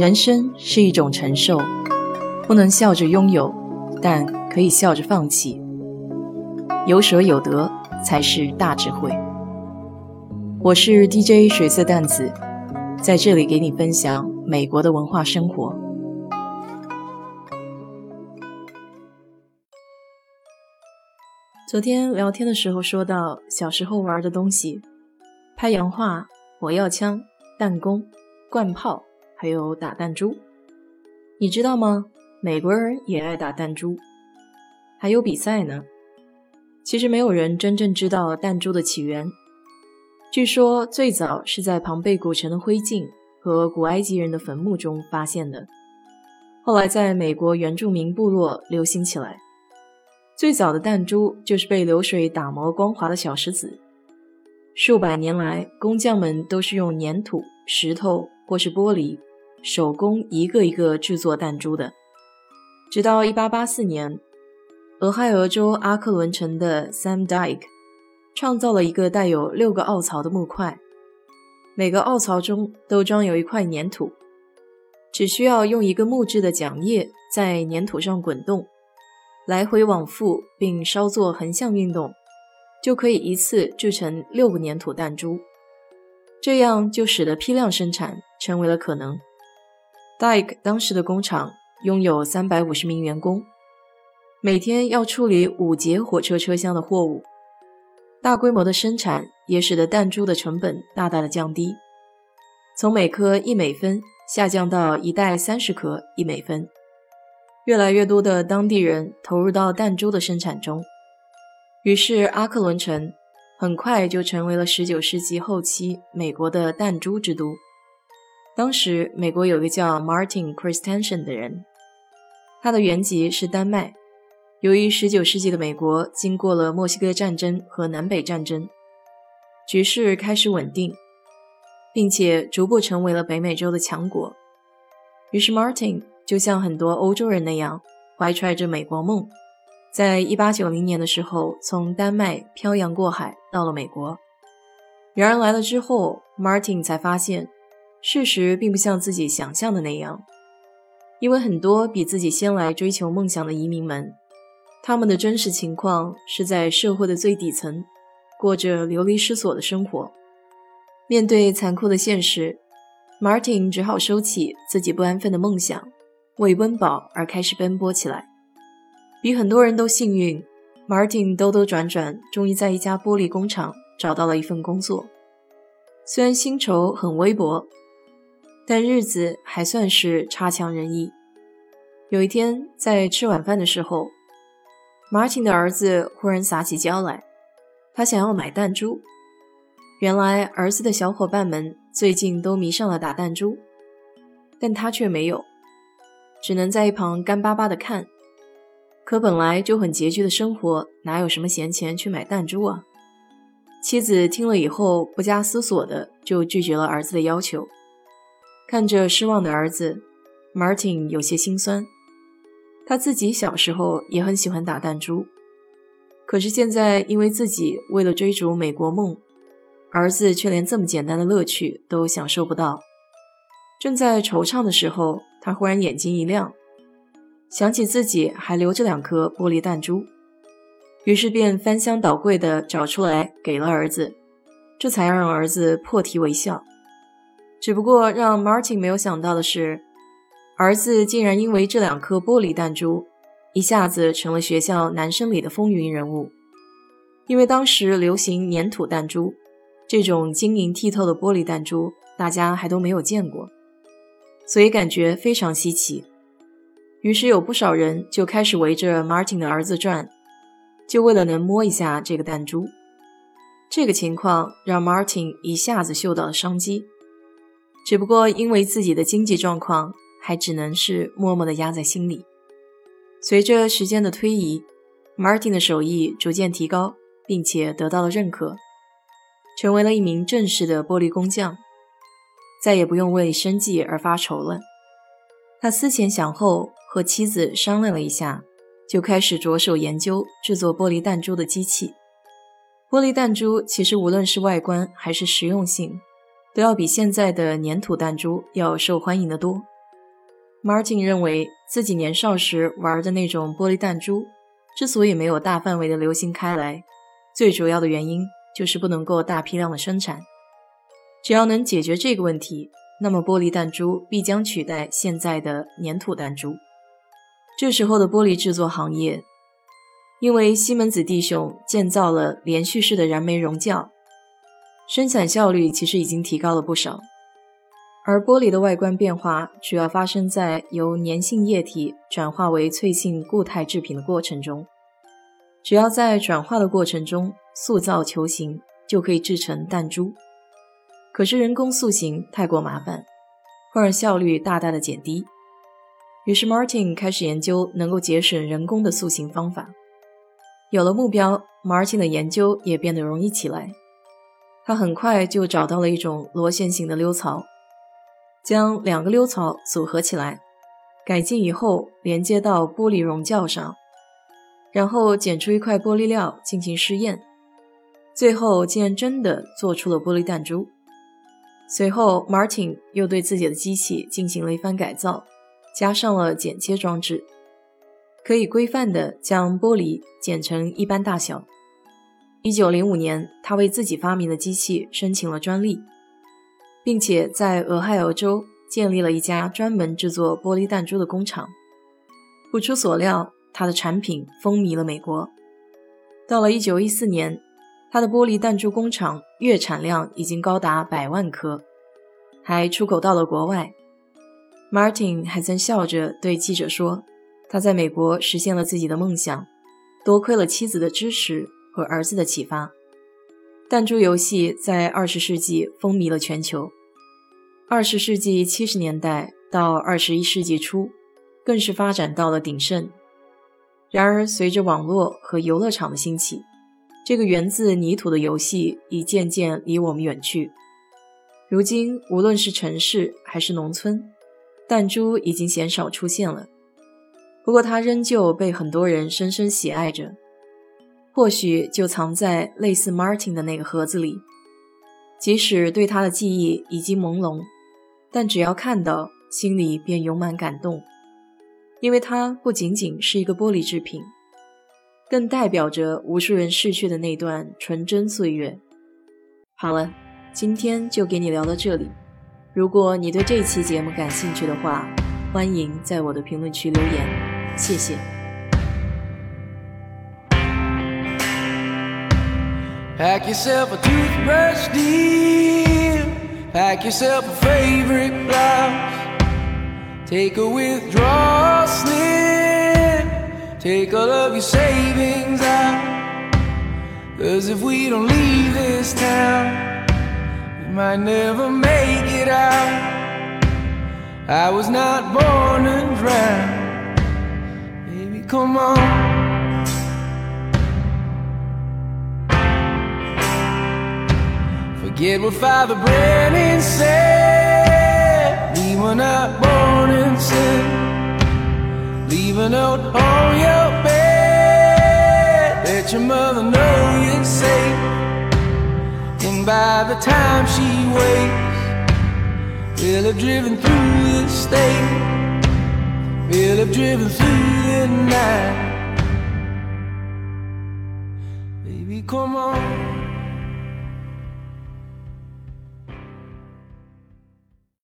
人生是一种承受，不能笑着拥有，但可以笑着放弃。有舍有得才是大智慧。我是 DJ 水色淡子，在这里给你分享美国的文化生活。昨天聊天的时候说到小时候玩的东西：拍洋画、火药枪、弹弓、灌炮。还有打弹珠，你知道吗？美国人也爱打弹珠，还有比赛呢。其实没有人真正知道弹珠的起源。据说最早是在庞贝古城的灰烬和古埃及人的坟墓中发现的，后来在美国原住民部落流行起来。最早的弹珠就是被流水打磨光滑的小石子。数百年来，工匠们都是用粘土、石头或是玻璃。手工一个一个制作弹珠的，直到1884年，俄亥俄州阿克伦城的 Sam Dyke 创造了一个带有六个凹槽的木块，每个凹槽中都装有一块粘土，只需要用一个木质的桨叶在粘土上滚动，来回往复，并稍作横向运动，就可以一次制成六个粘土弹珠，这样就使得批量生产成为了可能。Dyke 当时的工厂拥有三百五十名员工，每天要处理五节火车车厢的货物。大规模的生产也使得弹珠的成本大大的降低，从每颗一美分下降到一袋三十颗一美分。越来越多的当地人投入到弹珠的生产中，于是阿克伦城很快就成为了十九世纪后期美国的弹珠之都。当时，美国有个叫 Martin Christensen 的人，他的原籍是丹麦。由于19世纪的美国经过了墨西哥战争和南北战争，局势开始稳定，并且逐步成为了北美洲的强国。于是，Martin 就像很多欧洲人那样，怀揣着美国梦，在1890年的时候从丹麦漂洋过海到了美国。然而来了之后，Martin 才发现。事实并不像自己想象的那样，因为很多比自己先来追求梦想的移民们，他们的真实情况是在社会的最底层，过着流离失所的生活。面对残酷的现实，Martin 只好收起自己不安分的梦想，为温饱而开始奔波起来。比很多人都幸运，Martin 兜兜转转，终于在一家玻璃工厂找到了一份工作，虽然薪酬很微薄。但日子还算是差强人意。有一天，在吃晚饭的时候，Martin 的儿子忽然撒起娇来，他想要买弹珠。原来，儿子的小伙伴们最近都迷上了打弹珠，但他却没有，只能在一旁干巴巴的看。可本来就很拮据的生活，哪有什么闲钱去买弹珠啊？妻子听了以后，不加思索的就拒绝了儿子的要求。看着失望的儿子，Martin 有些心酸。他自己小时候也很喜欢打弹珠，可是现在因为自己为了追逐美国梦，儿子却连这么简单的乐趣都享受不到。正在惆怅的时候，他忽然眼睛一亮，想起自己还留着两颗玻璃弹珠，于是便翻箱倒柜的找出来给了儿子，这才让儿子破涕为笑。只不过让 Martin 没有想到的是，儿子竟然因为这两颗玻璃弹珠，一下子成了学校男生里的风云人物。因为当时流行粘土弹珠，这种晶莹剔透的玻璃弹珠，大家还都没有见过，所以感觉非常稀奇。于是有不少人就开始围着 Martin 的儿子转，就为了能摸一下这个弹珠。这个情况让 Martin 一下子嗅到了商机。只不过因为自己的经济状况，还只能是默默地压在心里。随着时间的推移，Martin 的手艺逐渐提高，并且得到了认可，成为了一名正式的玻璃工匠，再也不用为生计而发愁了。他思前想后，和妻子商量了一下，就开始着手研究制作玻璃弹珠的机器。玻璃弹珠其实无论是外观还是实用性。都要比现在的粘土弹珠要受欢迎的多。Martin 认为自己年少时玩的那种玻璃弹珠，之所以没有大范围的流行开来，最主要的原因就是不能够大批量的生产。只要能解决这个问题，那么玻璃弹珠必将取代现在的粘土弹珠。这时候的玻璃制作行业，因为西门子弟兄建造了连续式的燃煤熔窖，生产效率其实已经提高了不少。而玻璃的外观变化主要发生在由粘性液体转化为脆性固态制品的过程中。只要在转化的过程中塑造球形，就可以制成弹珠。可是人工塑形太过麻烦，会让效率大大的减低。于是 Martin 开始研究能够节省人工的塑形方法。有了目标，Martin 的研究也变得容易起来。他很快就找到了一种螺旋形的溜槽。将两个溜槽组合起来，改进以后连接到玻璃熔窖上，然后剪出一块玻璃料进行试验，最后竟然真的做出了玻璃弹珠。随后，Martin 又对自己的机器进行了一番改造，加上了剪切装置，可以规范的将玻璃剪成一般大小。1905年，他为自己发明的机器申请了专利。并且在俄亥俄州建立了一家专门制作玻璃弹珠的工厂。不出所料，他的产品风靡了美国。到了1914年，他的玻璃弹珠工厂月产量已经高达百万颗，还出口到了国外。Martin 还曾笑着对记者说：“他在美国实现了自己的梦想，多亏了妻子的支持和儿子的启发。”弹珠游戏在二十世纪风靡了全球。二十世纪七十年代到二十一世纪初，更是发展到了鼎盛。然而，随着网络和游乐场的兴起，这个源自泥土的游戏已渐渐离我们远去。如今，无论是城市还是农村，弹珠已经鲜少出现了。不过，它仍旧被很多人深深喜爱着。或许就藏在类似 Martin 的那个盒子里，即使对他的记忆已经朦胧，但只要看到，心里便涌满感动，因为它不仅仅是一个玻璃制品，更代表着无数人逝去的那段纯真岁月。好了，今天就给你聊到这里。如果你对这期节目感兴趣的话，欢迎在我的评论区留言，谢谢。Pack yourself a toothbrush, dear. Pack yourself a favorite blouse. Take a withdrawal slip. Take all of your savings out. Cause if we don't leave this town, we might never make it out. I was not born to drown. Baby, come on. Forget what Father Brennan said. We were not born in sin. Leave a note on your bed. Let your mother know you're safe. And by the time she wakes, we'll have driven through the state. We'll have driven through the night. Baby, come on.